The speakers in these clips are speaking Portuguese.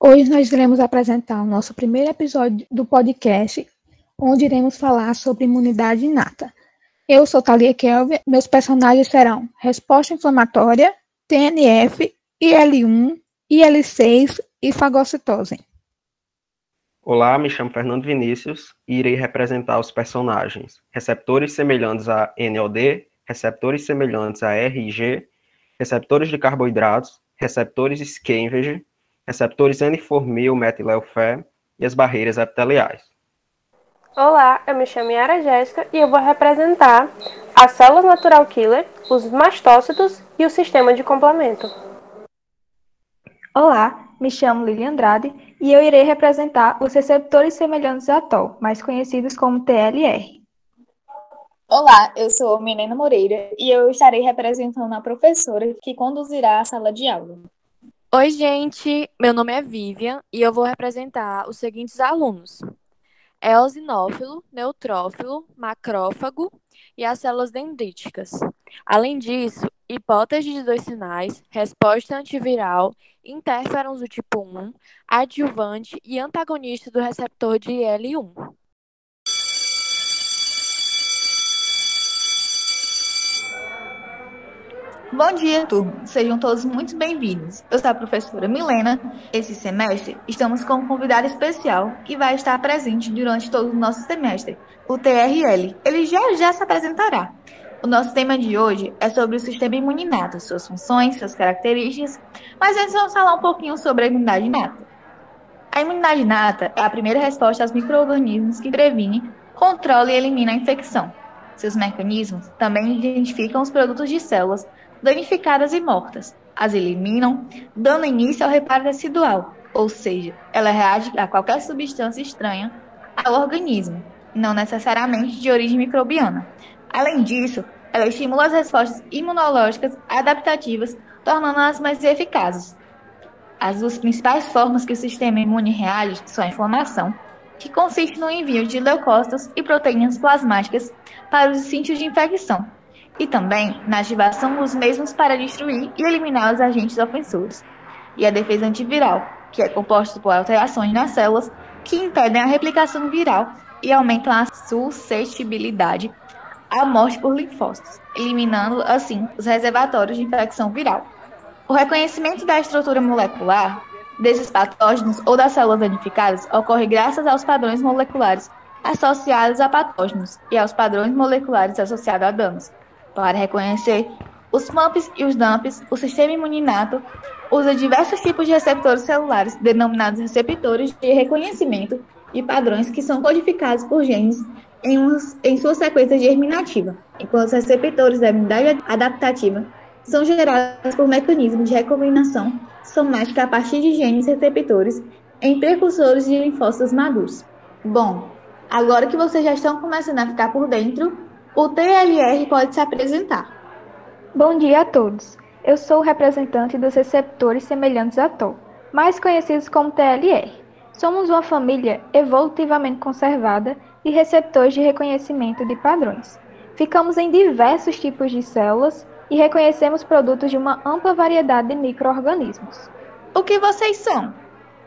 Hoje nós iremos apresentar o nosso primeiro episódio do podcast, onde iremos falar sobre imunidade inata. Eu sou Thalia Kelvin, meus personagens serão Resposta Inflamatória, TNF, IL-1, IL-6 e fagocitose. Olá, me chamo Fernando Vinícius e irei representar os personagens receptores semelhantes a NOD, receptores semelhantes a RIG, receptores de carboidratos, receptores Scavenge, receptores N-formil metilelfé e as barreiras epiteliais. Olá, eu me chamo Yara Jéssica e eu vou representar as células natural killer, os mastócitos e o sistema de complemento. Olá, me chamo Lili Andrade e eu irei representar os receptores semelhantes a TOL, mais conhecidos como TLR. Olá, eu sou Milena Moreira e eu estarei representando a professora que conduzirá a sala de aula. Oi, gente. Meu nome é Vivian e eu vou representar os seguintes alunos: eosinófilo, neutrófilo, macrófago e as células dendríticas. Além disso, hipótese de dois sinais, resposta antiviral, interferons do tipo 1, adjuvante e antagonista do receptor de IL-1. Bom dia, turma. Sejam todos muito bem-vindos. Eu sou a professora Milena. Esse semestre estamos com um convidado especial que vai estar presente durante todo o nosso semestre, o TRL. Ele já já se apresentará. O nosso tema de hoje é sobre o sistema imuninato, suas funções, suas características, mas antes vamos falar um pouquinho sobre a imunidade inata. A imunidade inata é a primeira resposta aos micro-organismos que previne, controla e elimina a infecção. Seus mecanismos também identificam os produtos de células danificadas e mortas. As eliminam, dando início ao reparo residual, ou seja, ela reage a qualquer substância estranha ao organismo, não necessariamente de origem microbiana. Além disso, ela estimula as respostas imunológicas adaptativas, tornando-as mais eficazes. As duas principais formas que o sistema imune reage são a inflamação, que consiste no envio de leucócitos e proteínas plasmáticas para os sítios de infecção, e também na ativação dos mesmos para destruir e eliminar os agentes ofensores, e a defesa antiviral, que é composta por alterações nas células que impedem a replicação viral e aumentam a suscetibilidade à morte por linfócitos, eliminando assim os reservatórios de infecção viral. O reconhecimento da estrutura molecular desses patógenos ou das células danificadas ocorre graças aos padrões moleculares associados a patógenos e aos padrões moleculares associados a danos, para reconhecer os PAMPs e os DAMPs, o sistema imuninato usa diversos tipos de receptores celulares, denominados receptores de reconhecimento de padrões que são codificados por genes em, uns, em sua sequência germinativa, enquanto os receptores da imunidade adaptativa são gerados por mecanismos de recombinação somática a partir de genes receptores em precursores de linfócitos maduros. Bom, agora que vocês já estão começando a ficar por dentro, o TLR pode se apresentar. Bom dia a todos. Eu sou o representante dos receptores semelhantes a TOL, mais conhecidos como TLR. Somos uma família evolutivamente conservada de receptores de reconhecimento de padrões. Ficamos em diversos tipos de células e reconhecemos produtos de uma ampla variedade de microorganismos. O que vocês são?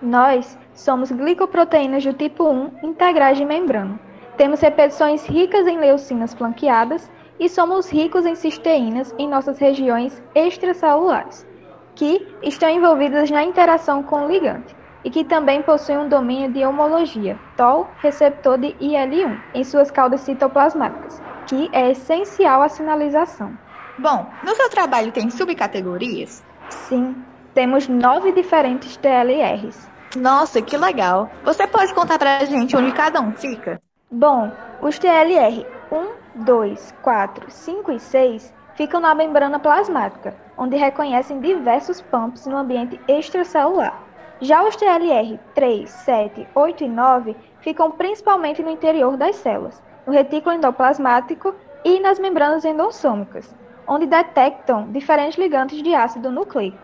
Nós somos glicoproteínas do tipo 1 integrais de membrana temos repetições ricas em leucinas flanqueadas e somos ricos em cisteínas em nossas regiões extracelulares, que estão envolvidas na interação com o ligante e que também possuem um domínio de homologia, TOL, receptor de IL-1, em suas caudas citoplasmáticas, que é essencial à sinalização. Bom, no seu trabalho tem subcategorias? Sim, temos nove diferentes TLRs. Nossa, que legal! Você pode contar pra gente onde cada um fica? Bom, os TLR 1, 2, 4, 5 e 6 ficam na membrana plasmática, onde reconhecem diversos pumps no ambiente extracelular. Já os TLR 3, 7, 8 e 9 ficam principalmente no interior das células, no retículo endoplasmático e nas membranas endossômicas, onde detectam diferentes ligantes de ácido nucleico.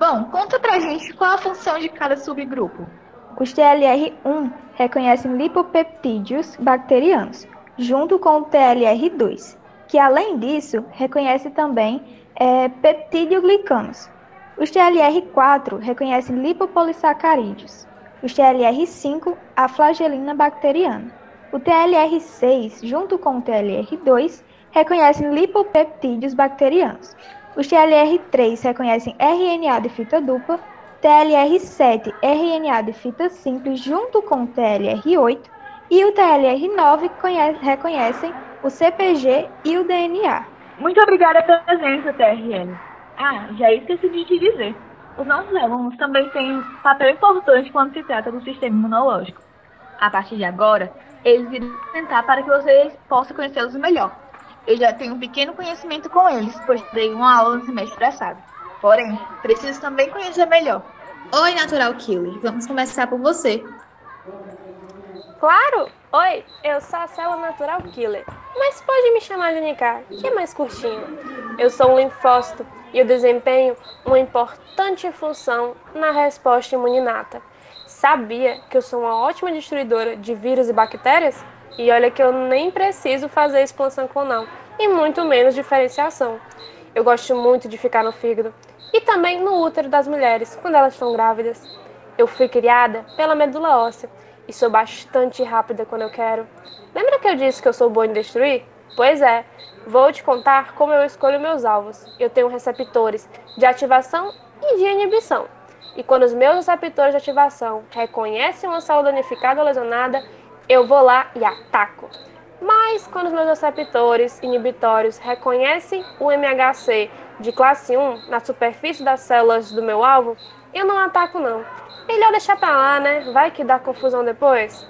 Bom, conta pra gente qual a função de cada subgrupo. Os TLR1 reconhecem lipopeptídeos bacterianos, junto com o TLR2, que além disso reconhece também é, peptidioglicanos. Os TLR4 reconhecem lipopolissacarídeos. Os TLR5, a flagelina bacteriana. O TLR6, junto com o TLR2, reconhecem lipopeptídeos bacterianos. Os TLR3 reconhecem RNA de fita dupla, TLR7 RNA de fita simples junto com o TLR8 e o TLR9 reconhecem o CPG e o DNA. Muito obrigada pela presença, TRN. Ah, já esqueci de te dizer. Os nossos alunos também têm um papel importante quando se trata do sistema imunológico. A partir de agora, eles irão tentar para que vocês possam conhecê-los melhor. Eu já tenho um pequeno conhecimento com eles, pois dei uma aula no semestre passado. Porém, preciso também conhecer melhor. Oi, Natural Killer. Vamos começar por você. Claro! Oi, eu sou a célula Natural Killer, mas pode me chamar de NK, que é mais curtinho. Eu sou um linfócito e eu desempenho uma importante função na resposta imuninata. Sabia que eu sou uma ótima destruidora de vírus e bactérias? E olha que eu nem preciso fazer expansão clonal, e muito menos diferenciação. Eu gosto muito de ficar no fígado e também no útero das mulheres quando elas estão grávidas. Eu fui criada pela medula óssea e sou bastante rápida quando eu quero. Lembra que eu disse que eu sou boa em destruir? Pois é, vou te contar como eu escolho meus alvos. Eu tenho receptores de ativação e de inibição. E quando os meus receptores de ativação reconhecem uma célula danificada ou lesionada, eu vou lá e ataco. Mas quando os meus receptores inibitórios reconhecem o MHC de classe 1 na superfície das células do meu alvo, eu não ataco não. Melhor deixar pra lá, né? Vai que dá confusão depois.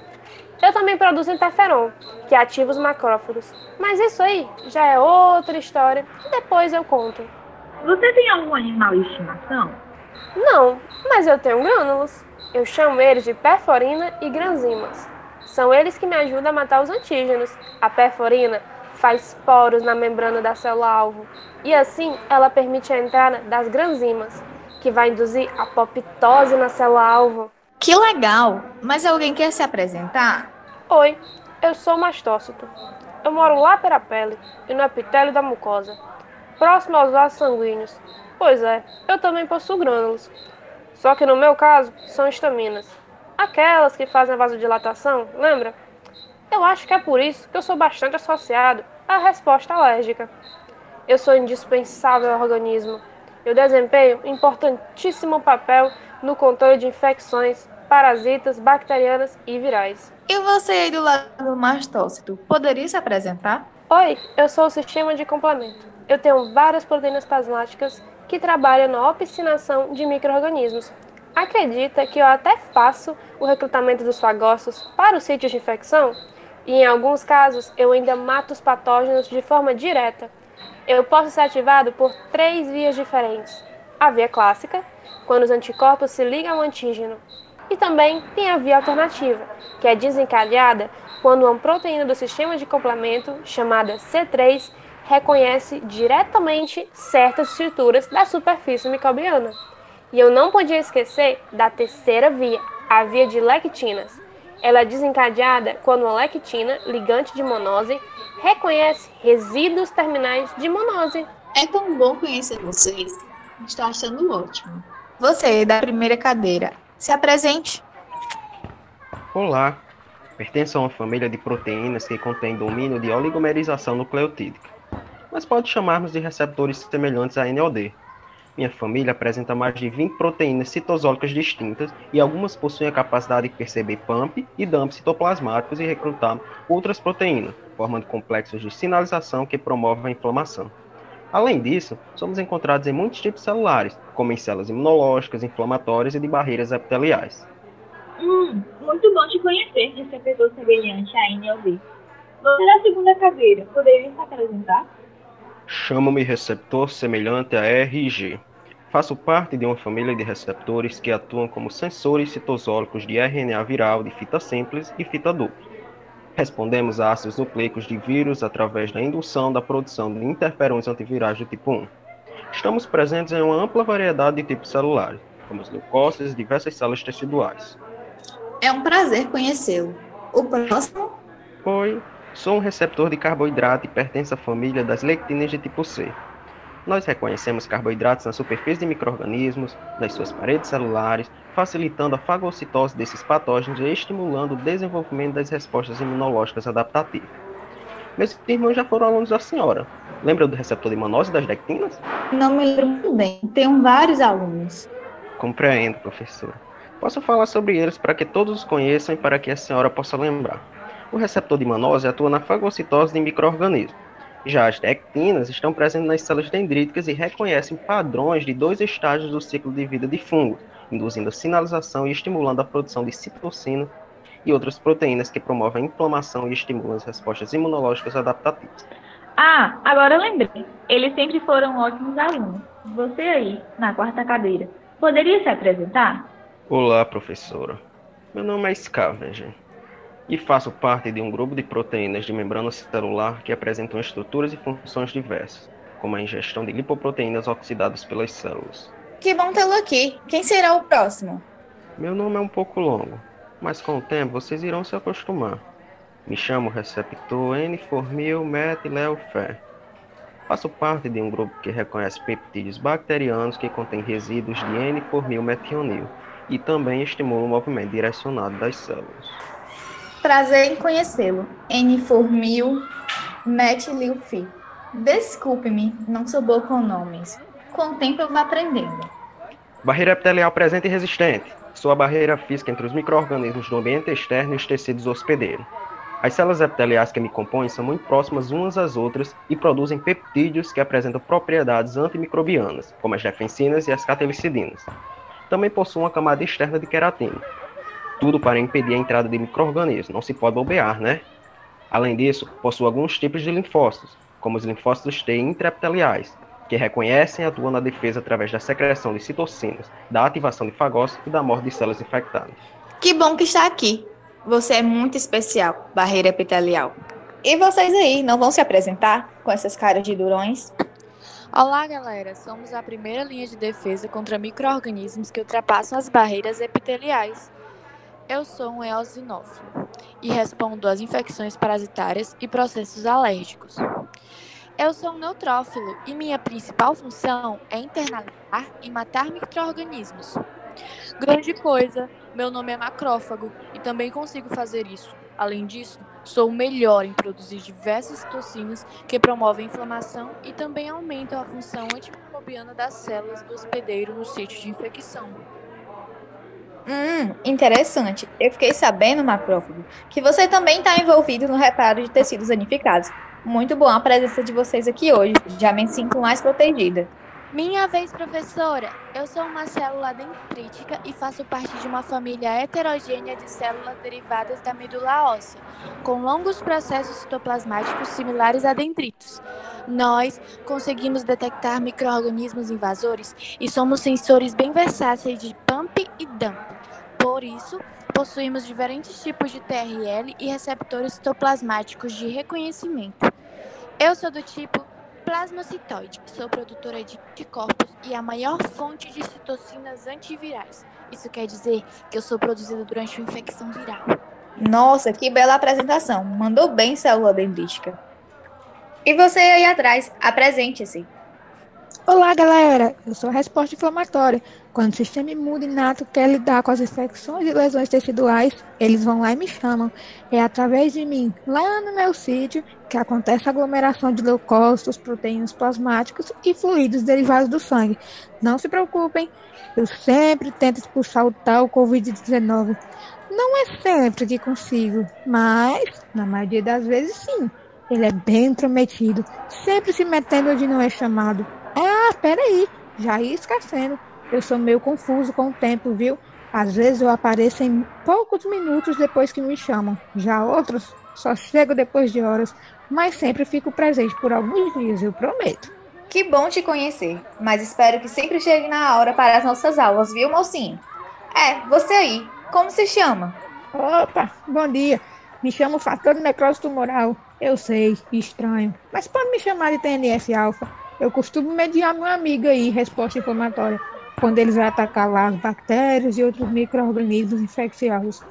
Eu também produzo interferon, que ativa os macrófagos. Mas isso aí já é outra história que depois eu conto. Você tem algum animal de estimação? Não, mas eu tenho grânulos. Eu chamo eles de perforina e granzimas. São eles que me ajudam a matar os antígenos. A perforina faz poros na membrana da célula-alvo e assim ela permite a entrada das granzimas, que vai induzir a apoptose na célula-alvo. Que legal! Mas alguém quer se apresentar? Oi, eu sou mastócito. Eu moro lá pela pele e no epitélio da mucosa, próximo aos vasos sanguíneos. Pois é, eu também possuo grânulos. Só que no meu caso, são estaminas. Aquelas que fazem a vasodilatação, lembra? Eu acho que é por isso que eu sou bastante associado à resposta alérgica. Eu sou indispensável ao organismo. Eu desempenho um importantíssimo papel no controle de infecções, parasitas, bacterianas e virais. E você aí do lado do mastócito, poderia se apresentar? Oi, eu sou o sistema de complemento. Eu tenho várias proteínas plasmáticas que trabalham na opsinação de micro-organismos, acredita que eu até faço o recrutamento dos fagócitos para os sítios de infecção e, em alguns casos, eu ainda mato os patógenos de forma direta. Eu posso ser ativado por três vias diferentes. A via clássica, quando os anticorpos se ligam ao antígeno. E também tem a via alternativa, que é desencadeada quando uma proteína do sistema de complemento, chamada C3, reconhece diretamente certas estruturas da superfície microbiana. E eu não podia esquecer da terceira via, a via de lectinas. Ela é desencadeada quando a lectina, ligante de monose, reconhece resíduos terminais de monose. É tão bom conhecer vocês. Estou achando ótimo. Você, da primeira cadeira, se apresente. Olá. Pertenço a uma família de proteínas que contém domínio de oligomerização nucleotídica, mas pode chamarmos de receptores semelhantes a NOD, minha família apresenta mais de 20 proteínas citosólicas distintas e algumas possuem a capacidade de perceber PAMP e DAMP citoplasmáticos e recrutar outras proteínas, formando complexos de sinalização que promovem a inflamação. Além disso, somos encontrados em muitos tipos celulares, como em células imunológicas, inflamatórias e de barreiras epiteliais. Hum, muito bom te conhecer, receptor semelhante a NLD. Você é da segunda cadeira, poderia se apresentar? Chamo-me receptor semelhante a RG. Faço parte de uma família de receptores que atuam como sensores citosólicos de RNA viral de fita simples e fita dupla. Respondemos a ácidos nucleicos de vírus através da indução da produção de interferões antivirais do tipo 1. Estamos presentes em uma ampla variedade de tipos celulares, como os leucócitos e diversas células teciduais. É um prazer conhecê-lo. O próximo? Oi, Sou um receptor de carboidrato e pertenço à família das lectinas de tipo C. Nós reconhecemos carboidratos na superfície de microrganismos, nas suas paredes celulares, facilitando a fagocitose desses patógenos e estimulando o desenvolvimento das respostas imunológicas adaptativas. Meus irmãos já foram alunos da senhora. Lembra do receptor de manose das dectinas? Não me lembro muito bem. Tenho vários alunos. Compreendo, professora. Posso falar sobre eles para que todos os conheçam e para que a senhora possa lembrar. O receptor de manose atua na fagocitose de microorganismos. Já as dectinas estão presentes nas células dendríticas e reconhecem padrões de dois estágios do ciclo de vida de fungos, induzindo a sinalização e estimulando a produção de citocina e outras proteínas que promovem a inflamação e estimulam as respostas imunológicas adaptativas. Ah, agora eu lembrei. Eles sempre foram ótimos alunos. Você aí, na quarta cadeira, poderia se apresentar? Olá, professora. Meu nome é Scavenger e faço parte de um grupo de proteínas de membrana celular que apresentam estruturas e funções diversas, como a ingestão de lipoproteínas oxidadas pelas células. Que bom tê-lo aqui. Quem será o próximo? Meu nome é um pouco longo, mas com o tempo vocês irão se acostumar. Me chamo receptor N-formil metilelfer. Faço parte de um grupo que reconhece peptídeos bacterianos que contêm resíduos de N-formil metionil e também estimula o movimento direcionado das células. Prazer em conhecê-lo. N-formil metililfi. Desculpe-me, não sou boa com nomes. Com o tempo eu vou aprendendo. Barreira epitelial presente e resistente. Sua barreira física entre os micro-organismos do ambiente externo e os tecidos hospedeiros. As células epiteliais que me compõem são muito próximas umas às outras e produzem peptídeos que apresentam propriedades antimicrobianas, como as defensinas e as catelicidinas. Também possuem uma camada externa de queratina, tudo para impedir a entrada de micro-organismos. Não se pode bobear, né? Além disso, possui alguns tipos de linfócitos, como os linfócitos T intraepiteliais, que reconhecem e atuam na defesa através da secreção de citocinas, da ativação de fagócitos e da morte de células infectadas. Que bom que está aqui. Você é muito especial, barreira epitelial. E vocês aí, não vão se apresentar com essas caras de durões? Olá, galera! Somos a primeira linha de defesa contra micro-organismos que ultrapassam as barreiras epiteliais. Eu sou um eosinófilo e respondo às infecções parasitárias e processos alérgicos. Eu sou um neutrófilo e minha principal função é internalizar e matar micro-organismos. Grande coisa, meu nome é macrófago e também consigo fazer isso. Além disso, sou o melhor em produzir diversas toxinas que promovem inflamação e também aumentam a função antimicrobiana das células do hospedeiro no sítio de infecção. Hum, interessante. Eu fiquei sabendo, macrófago, que você também está envolvido no reparo de tecidos danificados. Muito bom a presença de vocês aqui hoje. Já me sinto mais protegida. Minha vez, professora. Eu sou uma célula dendrítica e faço parte de uma família heterogênea de células derivadas da medula óssea, com longos processos citoplasmáticos similares a dendritos. Nós conseguimos detectar micro-organismos invasores e somos sensores bem versáteis de pump e dump. Por isso, possuímos diferentes tipos de TRL e receptores citoplasmáticos de reconhecimento. Eu sou do tipo plasmacitoide, sou produtora de anticorpos e a maior fonte de citocinas antivirais. Isso quer dizer que eu sou produzida durante uma infecção viral. Nossa, que bela apresentação. Mandou bem, célula dendrítica. E você aí atrás, apresente-se. Olá, galera! Eu sou a resposta inflamatória. Quando o sistema imune inato quer lidar com as infecções e lesões teciduais, eles vão lá e me chamam. É através de mim, lá no meu sítio, que acontece a aglomeração de leucócitos, proteínas plasmáticos e fluidos derivados do sangue. Não se preocupem, eu sempre tento expulsar o tal Covid-19. Não é sempre que consigo, mas, na maioria das vezes, sim. Ele é bem intrometido, sempre se metendo onde não é chamado. Ah, peraí, já ia esquecendo. Eu sou meio confuso com o tempo, viu? Às vezes eu apareço em poucos minutos depois que me chamam. Já outros só chego depois de horas, mas sempre fico presente por alguns dias, eu prometo. Que bom te conhecer, mas espero que sempre chegue na hora para as nossas aulas, viu, mocinho? É, você aí, como se chama? Opa, bom dia. Me chamo fator necrose tumoral. Eu sei, estranho, mas pode me chamar de TNF-alfa. Eu costumo mediar meu amigo aí, resposta inflamatória quando eles vão atacar lá as bactérias e outros micro-organismos infecciosos.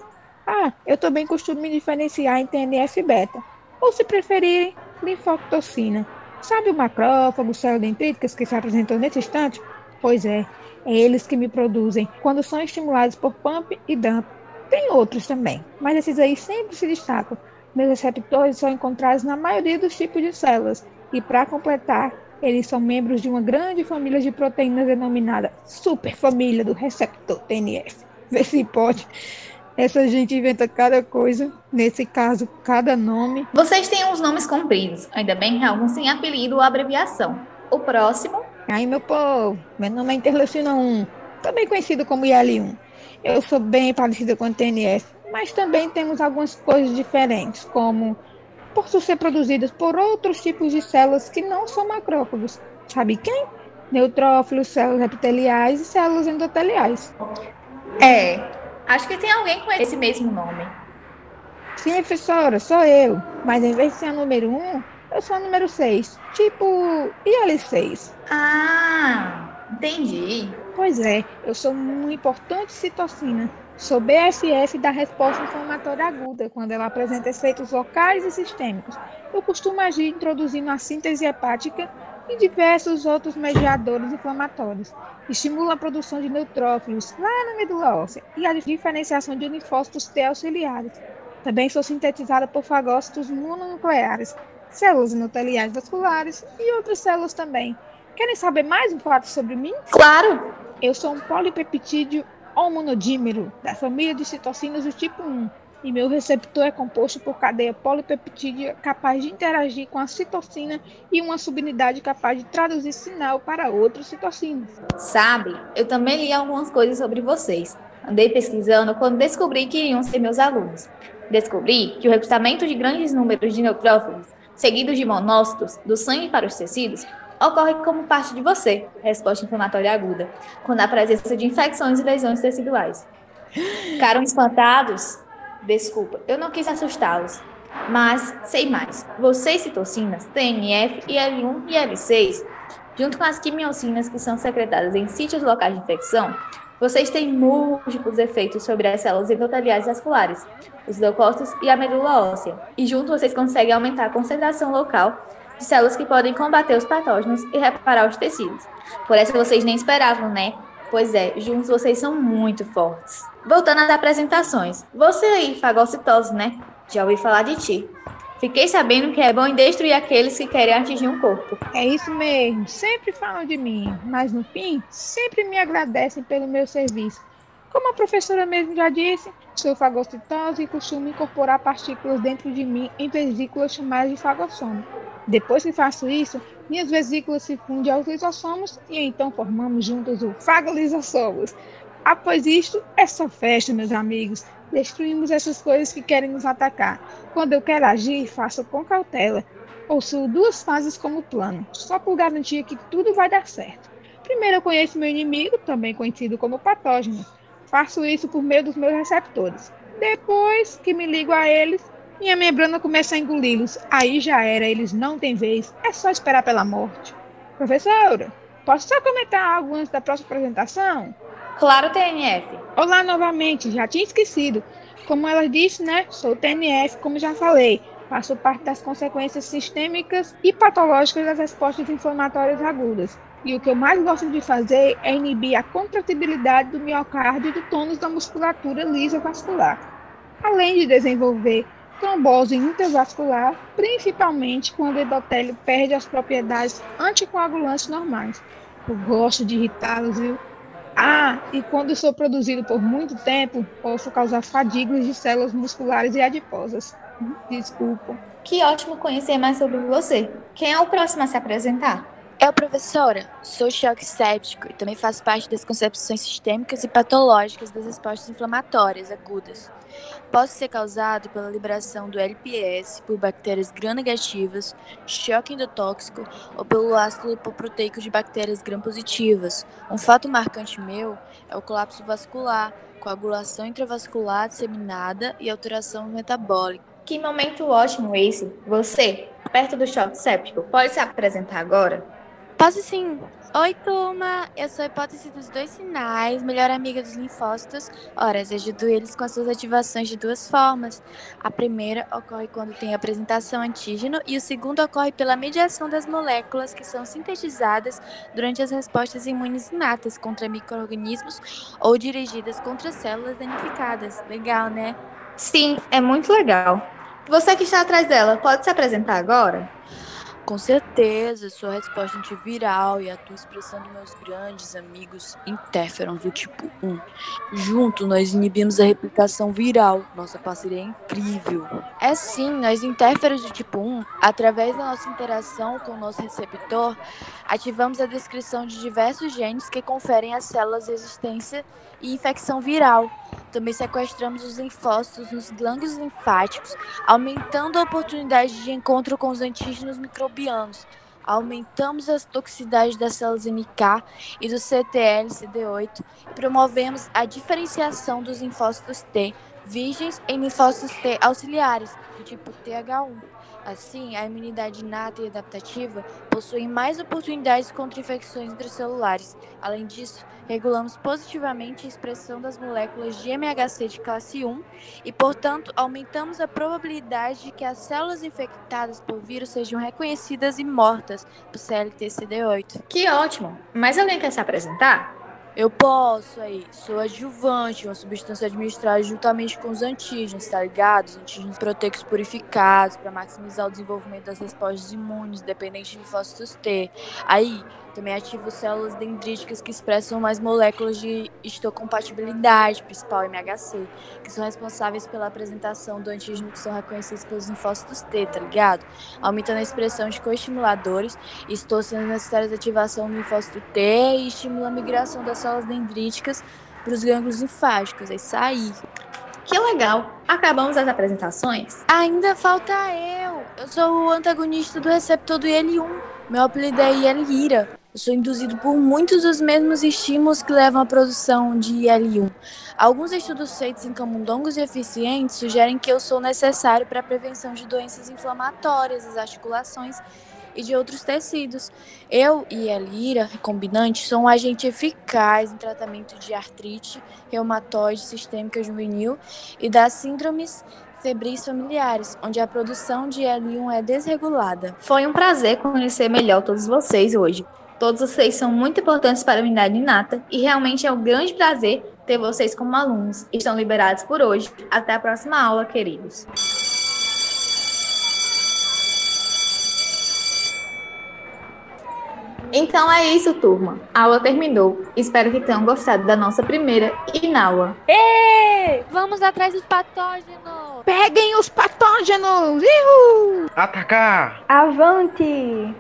Ah, eu também costumo me diferenciar em TNF-beta, ou se preferirem, linfotoxina. Sabe o macrófago, célula dendríticas que se apresentou nesse instante? Pois é, é eles que me produzem quando são estimulados por pump e dump. Tem outros também, mas esses aí sempre se destacam. Meus receptores são encontrados na maioria dos tipos de células, e para completar, eles são membros de uma grande família de proteínas denominada superfamília do receptor TNF. Vê se pode. Essa gente inventa cada coisa, nesse caso, cada nome. Vocês têm uns nomes compridos, ainda bem alguns têm apelido ou abreviação. O próximo. Aí, meu povo, meu nome é Interleucina 1, também conhecido como IL1. Eu sou bem parecida com o TNF, mas também temos algumas coisas diferentes, como por ser produzidas por outros tipos de células que não são macrófagos. Sabe quem? Neutrófilos, células epiteliais e células endoteliais. É, acho que tem alguém com esse mesmo nome. Sim, professora, sou eu. Mas em vez de ser a número 1, um, eu sou a número 6. Tipo, IL6. Ah, entendi. Pois é, eu sou uma importante citocina. Sou BFF da resposta inflamatória aguda, quando ela apresenta efeitos locais e sistêmicos. Eu costumo agir introduzindo a síntese hepática e diversos outros mediadores inflamatórios. Estimula a produção de neutrófilos lá na medula óssea e a diferenciação de linfócitos T auxiliares. Também sou sintetizada por fagócitos mononucleares, células endoteliais vasculares e outras células também. Querem saber mais um fato sobre mim? Claro! Eu sou um polipeptídeo homonodímero da família de citocinas do tipo 1 e meu receptor é composto por cadeia polipeptídea capaz de interagir com a citocina e uma subunidade capaz de traduzir sinal para outras citocinas. Sabe, eu também li algumas coisas sobre vocês. Andei pesquisando quando descobri que iriam ser meus alunos. Descobri que o recrutamento de grandes números de neutrófilos, seguidos de monócitos, do sangue para os tecidos, ocorre como parte de você, resposta inflamatória aguda, quando há presença de infecções e lesões teciduais. Ficaram espantados? Desculpa, eu não quis assustá-los. Mas, sei mais, vocês citocinas, TNF, IL1 e IL6, junto com as quimiocinas que são secretadas em sítios locais de infecção, vocês têm múltiplos efeitos sobre as células endoteliais vasculares, os leucócitos e a medula óssea. E junto vocês conseguem aumentar a concentração local células que podem combater os patógenos e reparar os tecidos. Por essa vocês nem esperavam, né? Pois é, juntos vocês são muito fortes. Voltando às apresentações. Você aí, fagocitose, né? Já ouvi falar de ti. Fiquei sabendo que é bom em destruir aqueles que querem atingir um corpo. É isso mesmo, sempre falam de mim, mas no fim, sempre me agradecem pelo meu serviço. Como a professora mesmo já disse, sou fagocitose e costumo incorporar partículas dentro de mim em vesículas chamadas de fagossoma. Depois que faço isso, minhas vesículas se fundem aos lisossomos e então formamos juntos o fagolisossomos. Após isto, é só festa, meus amigos. Destruímos essas coisas que querem nos atacar. Quando eu quero agir, faço com cautela. Possuo duas fases como plano, só por garantir que tudo vai dar certo. Primeiro eu conheço meu inimigo, também conhecido como patógeno. Faço isso por meio dos meus receptores. Depois que me ligo a eles, minha membrana começa a engoli-los. Aí já era, eles não têm vez. É só esperar pela morte. Professora, posso só comentar algo antes da próxima apresentação? Claro, TNF. Olá novamente, já tinha esquecido. Como ela disse, né? Sou TNF, como já falei. Faço parte das consequências sistêmicas e patológicas das respostas inflamatórias agudas. E o que eu mais gosto de fazer é inibir a contratibilidade do miocárdio e do tônus da musculatura lisa vascular, além de desenvolver trombose intravascular, principalmente quando o endotélio perde as propriedades anticoagulantes normais. Eu gosto de irritá-los, viu? Ah, e quando sou produzido por muito tempo, posso causar fadigas de células musculares e adiposas. Desculpa. Que ótimo conhecer mais sobre você. Quem é o próximo a se apresentar? Eu, professora, sou choque séptico e também faço parte das concepções sistêmicas e patológicas das respostas inflamatórias agudas. Posso ser causado pela liberação do LPS por bactérias gram-negativas, choque endotóxico ou pelo ácido lipoproteico de bactérias gram-positivas. Um fato marcante meu é o colapso vascular, coagulação intravascular disseminada e alteração metabólica. Que momento ótimo esse! Você, perto do choque séptico, pode se apresentar agora? Posso sim. Oi, turma! Eu sou a hipótese dos dois sinais, melhor amiga dos linfócitos. Ora, ajudo eles com as suas ativações de duas formas. A primeira ocorre quando tem apresentação antígeno e o segundo ocorre pela mediação das moléculas que são sintetizadas durante as respostas imunes inatas contra micro-organismos ou dirigidas contra células danificadas. Legal, né? Sim, é muito legal. Você que está atrás dela, pode se apresentar agora? Com certeza, sou a resposta antiviral e atuo expressando meus grandes amigos interferons do tipo 1. Junto, nós inibimos a replicação viral. Nossa parceria é incrível. É sim, nós interferons do tipo 1, através da nossa interação com o nosso receptor, ativamos a descrição de diversos genes que conferem às células resistência e infecção viral. Também sequestramos os linfócitos nos glândulos linfáticos, aumentando a oportunidade de encontro com os antígenos microbianos. Aumentamos a toxicidade das células NK e do CTL-CD8 e promovemos a diferenciação dos linfócitos T virgens em linfócitos T auxiliares, do tipo TH1. Assim, a imunidade inata e adaptativa possuem mais oportunidades contra infecções intracelulares. Além disso, regulamos positivamente a expressão das moléculas de MHC de classe 1 e, portanto, aumentamos a probabilidade de que as células infectadas por vírus sejam reconhecidas e mortas por CLT-CD8. Que ótimo! Mas alguém quer se apresentar? Eu posso aí. Sou adjuvante, uma substância administrada juntamente com os antígenos, tá ligado? Os antígenos proteicos purificados para maximizar o desenvolvimento das respostas imunes, dependente de linfócitos T. Aí, também ativo células dendríticas que expressam mais moléculas de histocompatibilidade, principal MHC, que são responsáveis pela apresentação do antígeno que são reconhecidos pelos linfócitos T, tá ligado? Aumentando a expressão de coestimuladores, estou sendo necessária a ativação do linfócito T e estimula a migração das células dendríticas para os gânglios linfáticos. É isso aí. Que legal! Acabamos as apresentações? Ainda falta eu! Eu sou o antagonista do receptor do IL-1. Meu apelido é IL-Ira. Eu sou induzido por muitos dos mesmos estímulos que levam à produção de IL-1. Alguns estudos feitos em camundongos eficientes sugerem que eu sou necessário para a prevenção de doenças inflamatórias das articulações e de outros tecidos. Eu e a lira recombinante são um agente eficaz em tratamento de artrite reumatoide sistêmica juvenil e das síndromes febris familiares, onde a produção de IL-1 é desregulada. Foi um prazer conhecer melhor todos vocês hoje. Todos vocês são muito importantes para a unidade inata e realmente é um grande prazer ter vocês como alunos. Estão liberados por hoje. Até a próxima aula, queridos. Então é isso, turma. A aula terminou. Espero que tenham gostado da nossa primeira inaula. Ei! Vamos atrás dos patógenos! Peguem os patógenos! Uhul! Atacar! Avante!